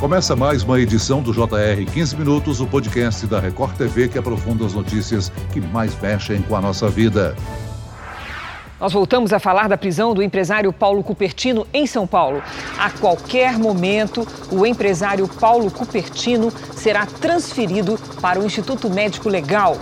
Começa mais uma edição do JR 15 Minutos, o podcast da Record TV que aprofunda as notícias que mais mexem com a nossa vida. Nós voltamos a falar da prisão do empresário Paulo Cupertino em São Paulo. A qualquer momento, o empresário Paulo Cupertino será transferido para o Instituto Médico Legal.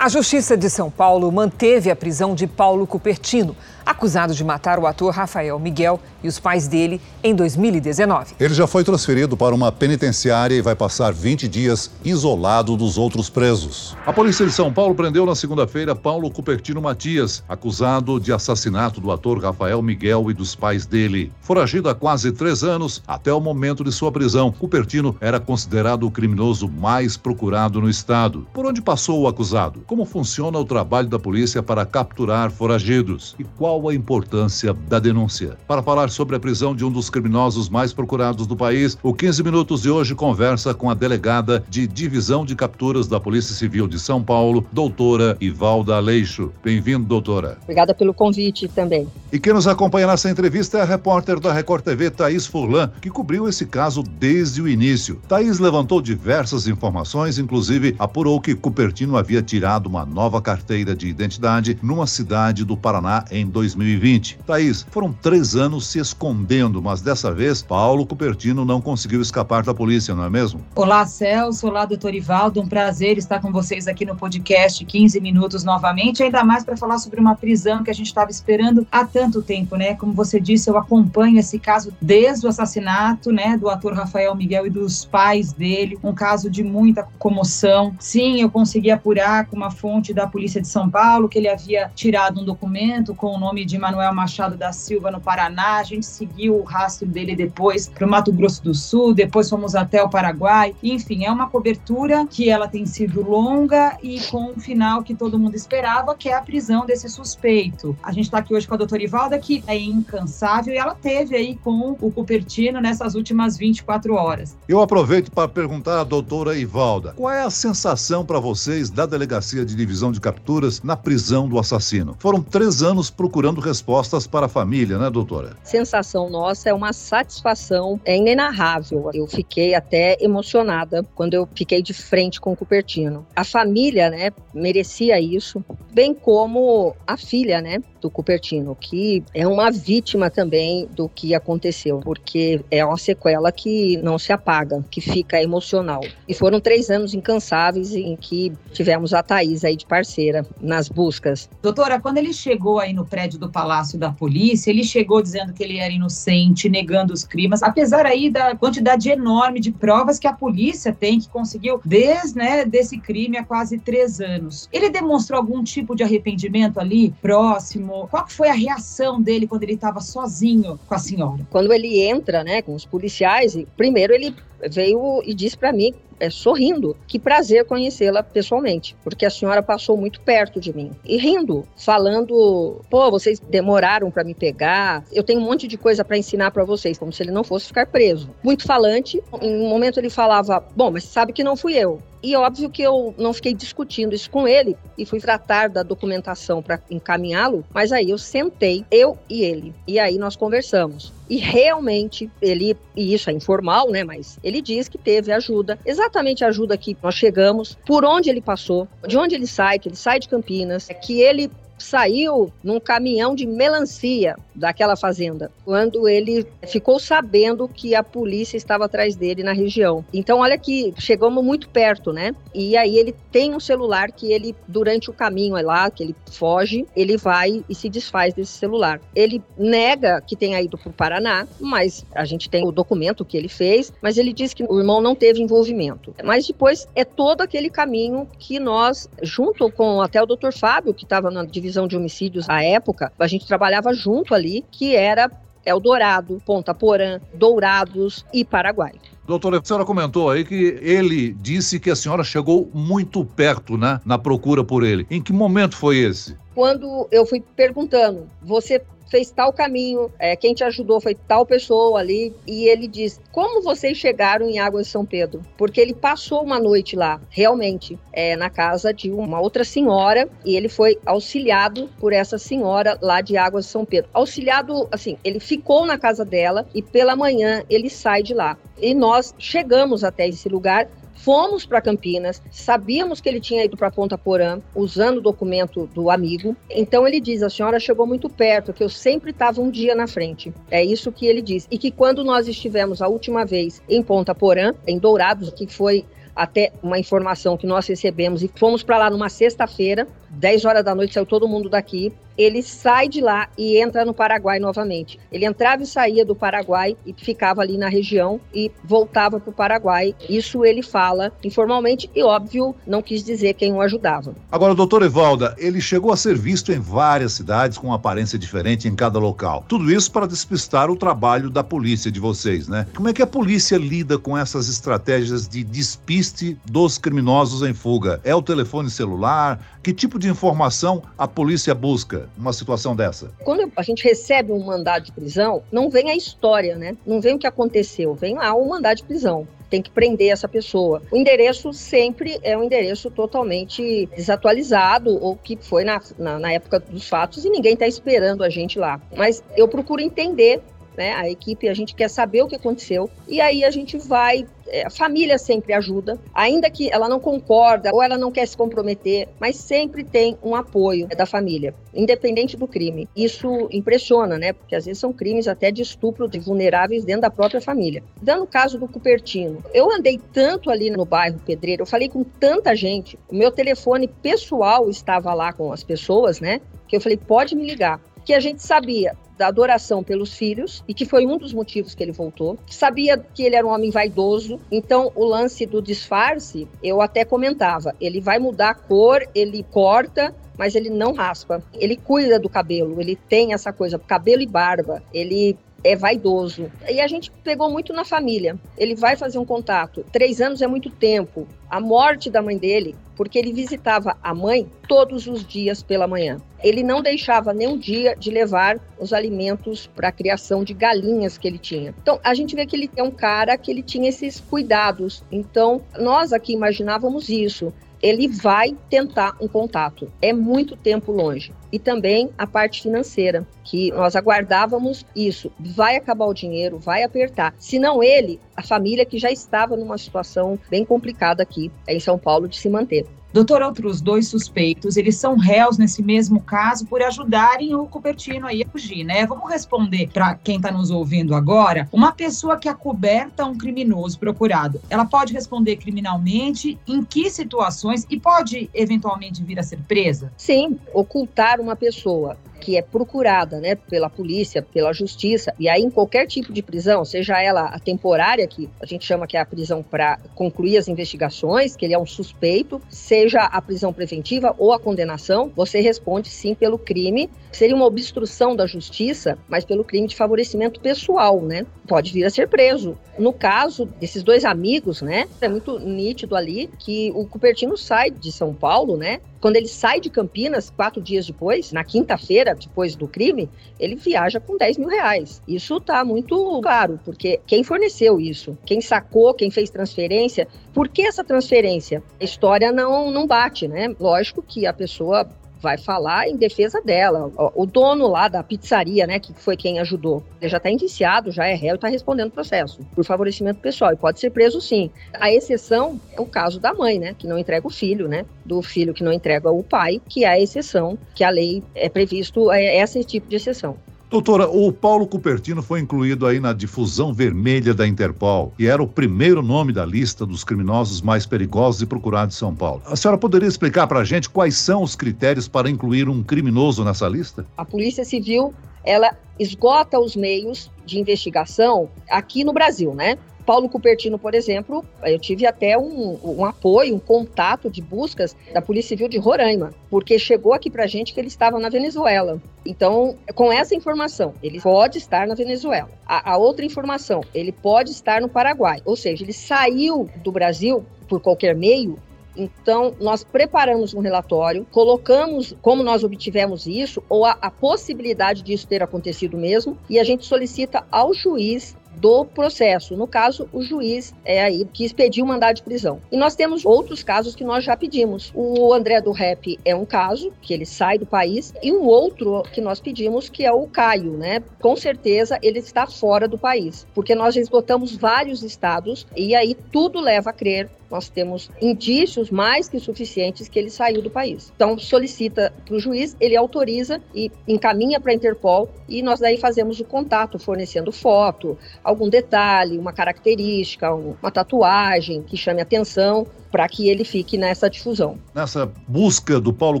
A Justiça de São Paulo manteve a prisão de Paulo Cupertino, acusado de matar o ator Rafael Miguel e os pais dele em 2019. Ele já foi transferido para uma penitenciária e vai passar 20 dias isolado dos outros presos. A polícia de São Paulo prendeu na segunda-feira Paulo Cupertino Matias, acusado de assassinato do ator Rafael Miguel e dos pais dele. Foragido há quase três anos, até o momento de sua prisão, Cupertino era considerado o criminoso mais procurado no estado. Por onde passou o acusado? Como funciona o trabalho da polícia para capturar foragidos? E qual qual a importância da denúncia. Para falar sobre a prisão de um dos criminosos mais procurados do país, o 15 Minutos de hoje conversa com a delegada de Divisão de Capturas da Polícia Civil de São Paulo, doutora Ivalda Aleixo. Bem-vindo, doutora. Obrigada pelo convite também. E quem nos acompanha nessa entrevista é a repórter da Record TV, Thaís Furlan, que cobriu esse caso desde o início. Thaís levantou diversas informações, inclusive apurou que Cupertino havia tirado uma nova carteira de identidade numa cidade do Paraná em 2000 2020. Thaís, foram três anos se escondendo, mas dessa vez Paulo Cupertino não conseguiu escapar da polícia, não é mesmo? Olá, Celso. Olá, doutor Ivaldo. Um prazer estar com vocês aqui no podcast 15 Minutos novamente, ainda mais para falar sobre uma prisão que a gente estava esperando há tanto tempo, né? Como você disse, eu acompanho esse caso desde o assassinato, né, do ator Rafael Miguel e dos pais dele, um caso de muita comoção. Sim, eu consegui apurar com uma fonte da Polícia de São Paulo que ele havia tirado um documento com o nome nome de Manuel Machado da Silva no Paraná. A gente seguiu o rastro dele depois para o Mato Grosso do Sul, depois fomos até o Paraguai. Enfim, é uma cobertura que ela tem sido longa e com um final que todo mundo esperava, que é a prisão desse suspeito. A gente está aqui hoje com a doutora Ivalda, que é incansável e ela teve aí com o Cupertino nessas últimas 24 horas. Eu aproveito para perguntar à doutora Ivalda, qual é a sensação para vocês da Delegacia de Divisão de Capturas na prisão do assassino? Foram três anos procurando procurando respostas para a família, né, doutora? Sensação nossa é uma satisfação é inenarrável. Eu fiquei até emocionada quando eu fiquei de frente com o Cupertino. A família, né, merecia isso, bem como a filha, né, do Cupertino, que é uma vítima também do que aconteceu, porque é uma sequela que não se apaga, que fica emocional. E foram três anos incansáveis em que tivemos a Thaís aí de parceira nas buscas. Doutora, quando ele chegou aí no prédio do Palácio da Polícia, ele chegou dizendo que ele era inocente, negando os crimes, apesar aí da quantidade enorme de provas que a polícia tem, que conseguiu desde né, desse crime há quase três anos. Ele demonstrou algum tipo de arrependimento ali, próximo? Qual foi a reação dele quando ele estava sozinho com a senhora? Quando ele entra, né, com os policiais, primeiro ele veio e disse para mim é, sorrindo. Que prazer conhecê-la pessoalmente, porque a senhora passou muito perto de mim. E rindo, falando: pô, vocês demoraram para me pegar, eu tenho um monte de coisa para ensinar para vocês, como se ele não fosse ficar preso. Muito falante. Em um momento ele falava: bom, mas sabe que não fui eu. E óbvio que eu não fiquei discutindo isso com ele e fui tratar da documentação para encaminhá-lo, mas aí eu sentei, eu e ele, e aí nós conversamos. E realmente ele, e isso é informal, né, mas ele diz que teve ajuda, exatamente a ajuda que nós chegamos, por onde ele passou, de onde ele sai, que ele sai de Campinas, que ele saiu num caminhão de melancia daquela fazenda, quando ele ficou sabendo que a polícia estava atrás dele na região. Então, olha que chegamos muito perto, né? E aí ele tem um celular que ele, durante o caminho é lá, que ele foge, ele vai e se desfaz desse celular. Ele nega que tenha ido para o Paraná, mas a gente tem o documento que ele fez, mas ele diz que o irmão não teve envolvimento. Mas depois é todo aquele caminho que nós, junto com até o doutor Fábio, que estava na divisão de homicídios à época, a gente trabalhava junto ali, que era Eldorado, Ponta Porã, Dourados e Paraguai. Doutora, a senhora comentou aí que ele disse que a senhora chegou muito perto, né, na procura por ele. Em que momento foi esse? Quando eu fui perguntando, você fez tal caminho, é, quem te ajudou foi tal pessoa ali. E ele diz: Como vocês chegaram em Águas de São Pedro? Porque ele passou uma noite lá, realmente, é, na casa de uma outra senhora, e ele foi auxiliado por essa senhora lá de Águas de São Pedro. Auxiliado, assim, ele ficou na casa dela e pela manhã ele sai de lá. E nós chegamos até esse lugar Fomos para Campinas, sabíamos que ele tinha ido para Ponta Porã, usando o documento do amigo. Então ele diz: a senhora chegou muito perto, que eu sempre estava um dia na frente. É isso que ele diz. E que quando nós estivemos a última vez em Ponta Porã, em Dourados, que foi até uma informação que nós recebemos e fomos para lá numa sexta-feira, 10 horas da noite saiu todo mundo daqui. Ele sai de lá e entra no Paraguai novamente. Ele entrava e saía do Paraguai e ficava ali na região e voltava para o Paraguai. Isso ele fala informalmente e, óbvio, não quis dizer quem o ajudava. Agora, doutor Evalda, ele chegou a ser visto em várias cidades com aparência diferente em cada local. Tudo isso para despistar o trabalho da polícia de vocês, né? Como é que a polícia lida com essas estratégias de despiste dos criminosos em fuga? É o telefone celular? Que tipo de informação a polícia busca numa situação dessa? Quando a gente recebe um mandado de prisão, não vem a história, né? Não vem o que aconteceu, vem lá o mandado de prisão tem que prender essa pessoa. O endereço sempre é um endereço totalmente desatualizado ou que foi na, na, na época dos fatos e ninguém está esperando a gente lá. Mas eu procuro entender né? A equipe, a gente quer saber o que aconteceu e aí a gente vai. É, a família sempre ajuda, ainda que ela não concorda ou ela não quer se comprometer, mas sempre tem um apoio da família, independente do crime. Isso impressiona, né? Porque às vezes são crimes até de estupro de vulneráveis dentro da própria família. Dando o caso do Cupertino, eu andei tanto ali no bairro Pedreiro, eu falei com tanta gente, o meu telefone pessoal estava lá com as pessoas, né? Que eu falei, pode me ligar que a gente sabia da adoração pelos filhos e que foi um dos motivos que ele voltou. Sabia que ele era um homem vaidoso, então o lance do disfarce, eu até comentava, ele vai mudar a cor, ele corta, mas ele não raspa. Ele cuida do cabelo, ele tem essa coisa, cabelo e barba. Ele é vaidoso. E a gente pegou muito na família. Ele vai fazer um contato. Três anos é muito tempo. A morte da mãe dele, porque ele visitava a mãe todos os dias pela manhã. Ele não deixava nenhum dia de levar os alimentos para a criação de galinhas que ele tinha. Então, a gente vê que ele é um cara que ele tinha esses cuidados. Então, nós aqui imaginávamos isso ele vai tentar um contato. É muito tempo longe. E também a parte financeira, que nós aguardávamos isso. Vai acabar o dinheiro, vai apertar. Se não ele, a família que já estava numa situação bem complicada aqui em São Paulo de se manter. Doutor, outros dois suspeitos, eles são réus nesse mesmo caso por ajudarem o Cupertino aí a fugir, né? Vamos responder para quem está nos ouvindo agora. Uma pessoa que acoberta um criminoso procurado, ela pode responder criminalmente em que situações e pode eventualmente vir a ser presa? Sim, ocultar uma pessoa que é procurada né, pela polícia, pela justiça, e aí em qualquer tipo de prisão, seja ela a temporária, que a gente chama que é a prisão para concluir as investigações, que ele é um suspeito, seja a prisão preventiva ou a condenação, você responde sim pelo crime. Seria uma obstrução da justiça, mas pelo crime de favorecimento pessoal, né? Pode vir a ser preso. No caso desses dois amigos, né? É muito nítido ali que o Cupertino sai de São Paulo, né? Quando ele sai de Campinas, quatro dias depois, na quinta-feira, depois do crime, ele viaja com 10 mil reais. Isso está muito claro, porque quem forneceu isso, quem sacou, quem fez transferência, por que essa transferência? A história não, não bate, né? Lógico que a pessoa vai falar em defesa dela. O dono lá da pizzaria, né, que foi quem ajudou, ele já está indiciado, já é réu e está respondendo o processo por favorecimento pessoal e pode ser preso sim. A exceção é o caso da mãe, né, que não entrega o filho, né, do filho que não entrega o pai, que é a exceção que a lei é previsto é esse tipo de exceção. Doutora, o Paulo Cupertino foi incluído aí na difusão vermelha da Interpol e era o primeiro nome da lista dos criminosos mais perigosos e procurados de São Paulo. A senhora poderia explicar para a gente quais são os critérios para incluir um criminoso nessa lista? A Polícia Civil, ela esgota os meios de investigação aqui no Brasil, né? Paulo Cupertino, por exemplo, eu tive até um, um, apoio, um contato de buscas da Polícia Civil de Roraima, porque chegou aqui para gente que ele estava na Venezuela. Então, com essa informação, ele pode estar na Venezuela. A, a outra informação, ele pode estar no Paraguai. Ou seja, ele saiu do Brasil por qualquer meio Então, nós preparamos um relatório, colocamos como nós obtivemos isso, ou a, a possibilidade disso ter acontecido mesmo, e a gente solicita ao juiz do processo. No caso, o juiz é aí que expediu o mandado de prisão. E nós temos outros casos que nós já pedimos. O André do Rep é um caso que ele sai do país e um outro que nós pedimos que é o Caio, né? Com certeza ele está fora do país, porque nós esgotamos vários estados e aí tudo leva a crer nós temos indícios mais que suficientes que ele saiu do país. Então, solicita para o juiz, ele autoriza e encaminha para a Interpol e nós daí fazemos o contato, fornecendo foto, algum detalhe, uma característica, uma tatuagem que chame atenção para que ele fique nessa difusão. Nessa busca do Paulo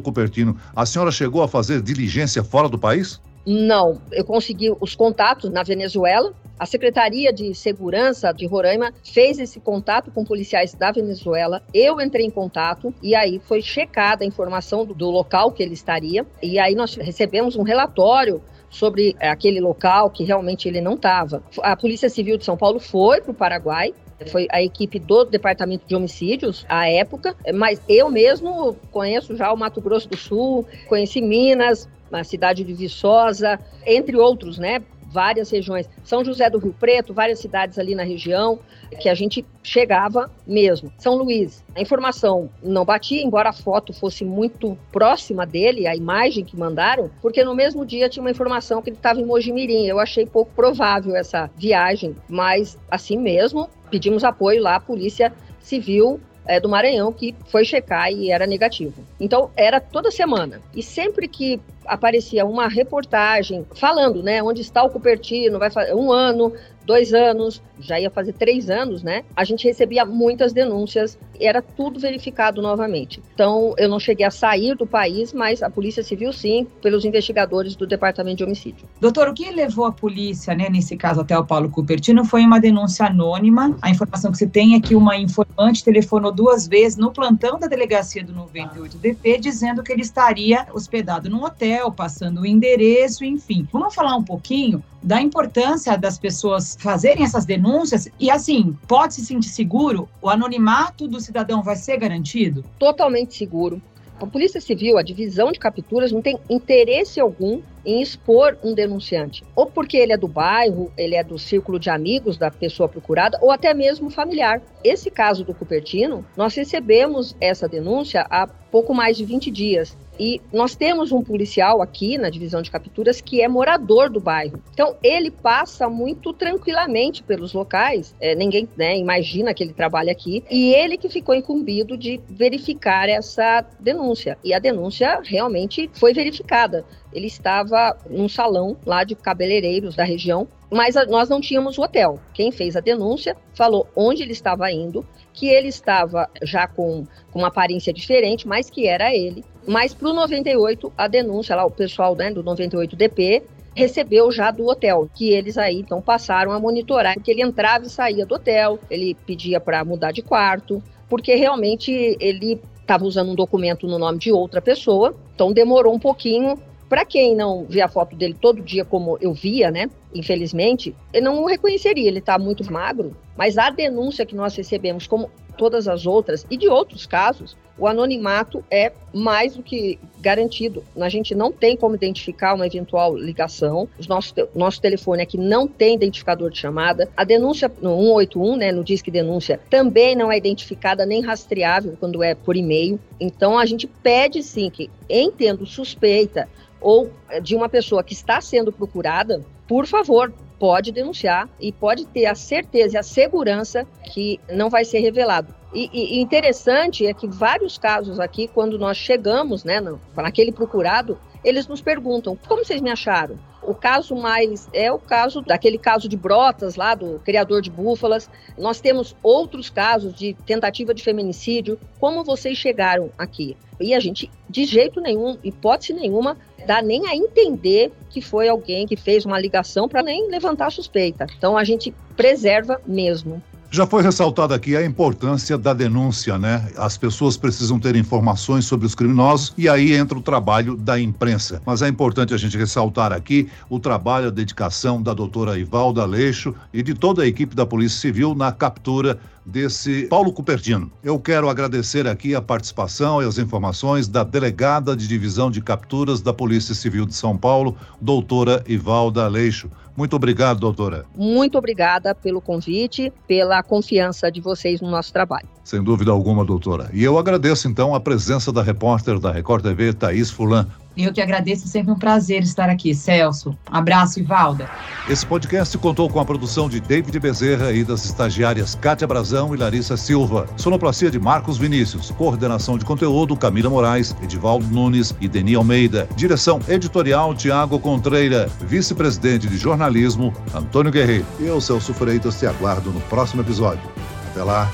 Cupertino, a senhora chegou a fazer diligência fora do país? Não, eu consegui os contatos na Venezuela. A Secretaria de Segurança de Roraima fez esse contato com policiais da Venezuela. Eu entrei em contato e aí foi checada a informação do, local que ele estaria. E aí nós recebemos um relatório sobre aquele local que realmente ele não estava. A Polícia Civil de São Paulo foi para o Paraguai, foi a equipe do Departamento de Homicídios à época, mas eu mesmo conheço já o Mato Grosso do Sul, conheci Minas, na cidade de Viçosa, entre outros, né? Várias regiões. São José do Rio Preto, várias cidades ali na região, que a gente chegava mesmo. São Luís, a informação não batia, embora a foto fosse muito próxima dele, a imagem que mandaram, porque no mesmo dia tinha uma informação que ele estava em Mojimirim. Eu achei pouco provável essa viagem, mas assim mesmo, pedimos apoio lá à Polícia Civil é, do Maranhão que foi checar e era negativo. Então era toda semana. E sempre que aparecia uma reportagem falando, né, onde está o Cupertino, vai fazer um ano, dois anos, já ia fazer três anos, né? A gente recebia muitas denúncias e era tudo verificado novamente. Então, eu não cheguei a sair do país, mas a Polícia Civil, sim, pelos investigadores do Departamento de Homicídio. Doutor, o que levou a polícia, né, nesse caso até o Paulo Cupertino, foi uma denúncia anônima. A informação que se tem é que uma informante telefonou duas vezes no plantão da delegacia do 98DP, dizendo que ele estaria hospedado num hotel, passando o endereço, enfim. Vamos falar um pouquinho da importância das pessoas fazerem essas denúncias e, assim, pode se sentir seguro? O anonimato do cidadão vai ser garantido? Totalmente seguro. A Polícia Civil, a divisão de capturas, não tem interesse algum em expor um denunciante, ou porque ele é do bairro, ele é do círculo de amigos da pessoa procurada, ou até mesmo familiar. Esse caso do Cupertino, nós recebemos essa denúncia há pouco mais de 20 dias. E nós temos um policial aqui na divisão de capturas que é morador do bairro. Então, ele passa muito tranquilamente pelos locais, é, ninguém né, imagina que ele trabalha aqui, e ele que ficou incumbido de verificar essa denúncia. E a denúncia realmente foi verificada. Ele estava num salão lá de cabeleireiros da região, mas nós não tínhamos o hotel. Quem fez a denúncia falou onde ele estava indo, que ele estava já com, com uma aparência diferente, mas que era ele. Mas para o 98, a denúncia lá, o pessoal né, do 98DP recebeu já do hotel, que eles aí então passaram a monitorar, porque ele entrava e saía do hotel, ele pedia para mudar de quarto, porque realmente ele estava usando um documento no nome de outra pessoa, então demorou um pouquinho para quem não vê a foto dele todo dia como eu via, né? Infelizmente, ele não o reconheceria, ele está muito magro, mas a denúncia que nós recebemos, como todas as outras e de outros casos, o anonimato é mais do que garantido. A gente não tem como identificar uma eventual ligação. O nosso, nosso telefone aqui não tem identificador de chamada. A denúncia no 181, né, no Disque Denúncia, também não é identificada nem rastreável quando é por e-mail. Então, a gente pede sim que, em tendo suspeita ou eh, de uma pessoa que está sendo procurada, por favor, pode denunciar e pode ter a certeza e a segurança que não vai ser revelado. E, e, interessante é que vários casos aqui, quando nós chegamos, né, naquele procurado, eles nos perguntam: como vocês me acharam? O caso mais é o caso daquele caso de Brotas lá do criador de búfalas. Nós temos outros casos de tentativa de feminicídio. Como vocês chegaram aqui? E a gente, de jeito nenhum, hipótese nenhuma, dá nem a entender que foi alguém que fez uma ligação para nem levantar suspeita. Então a gente preserva mesmo. Já foi ressaltada aqui a importância da denúncia, né? As pessoas precisam ter informações sobre os criminosos e aí entra o trabalho da imprensa. Mas é importante a gente ressaltar aqui o trabalho, a dedicação da doutora Ivalda Leixo e de toda a equipe da Polícia Civil na captura desse Paulo Cupertino. Eu quero agradecer aqui a participação e as informações da delegada de divisão de capturas da Polícia Civil de São Paulo, doutora Ivalda Leixo. Muito obrigado, doutora. Muito obrigada pelo convite, pela confiança de vocês no nosso trabalho. Sem dúvida alguma, doutora. E eu agradeço então a presença da repórter da Record TV, Thaís Fulan. Eu que agradeço, sempre um prazer estar aqui, Celso. Abraço, Ivalda. Esse podcast contou com a produção de David Bezerra e das estagiárias Kátia Brazão e Larissa Silva. Sonoplastia de Marcos Vinícius. Coordenação de conteúdo Camila Moraes, Edivaldo Nunes e Deni Almeida. Direção editorial Tiago Contreira. Vice-presidente de jornalismo Antônio Guerreiro. Eu, Celso Freitas, te aguardo no próximo episódio. Até lá.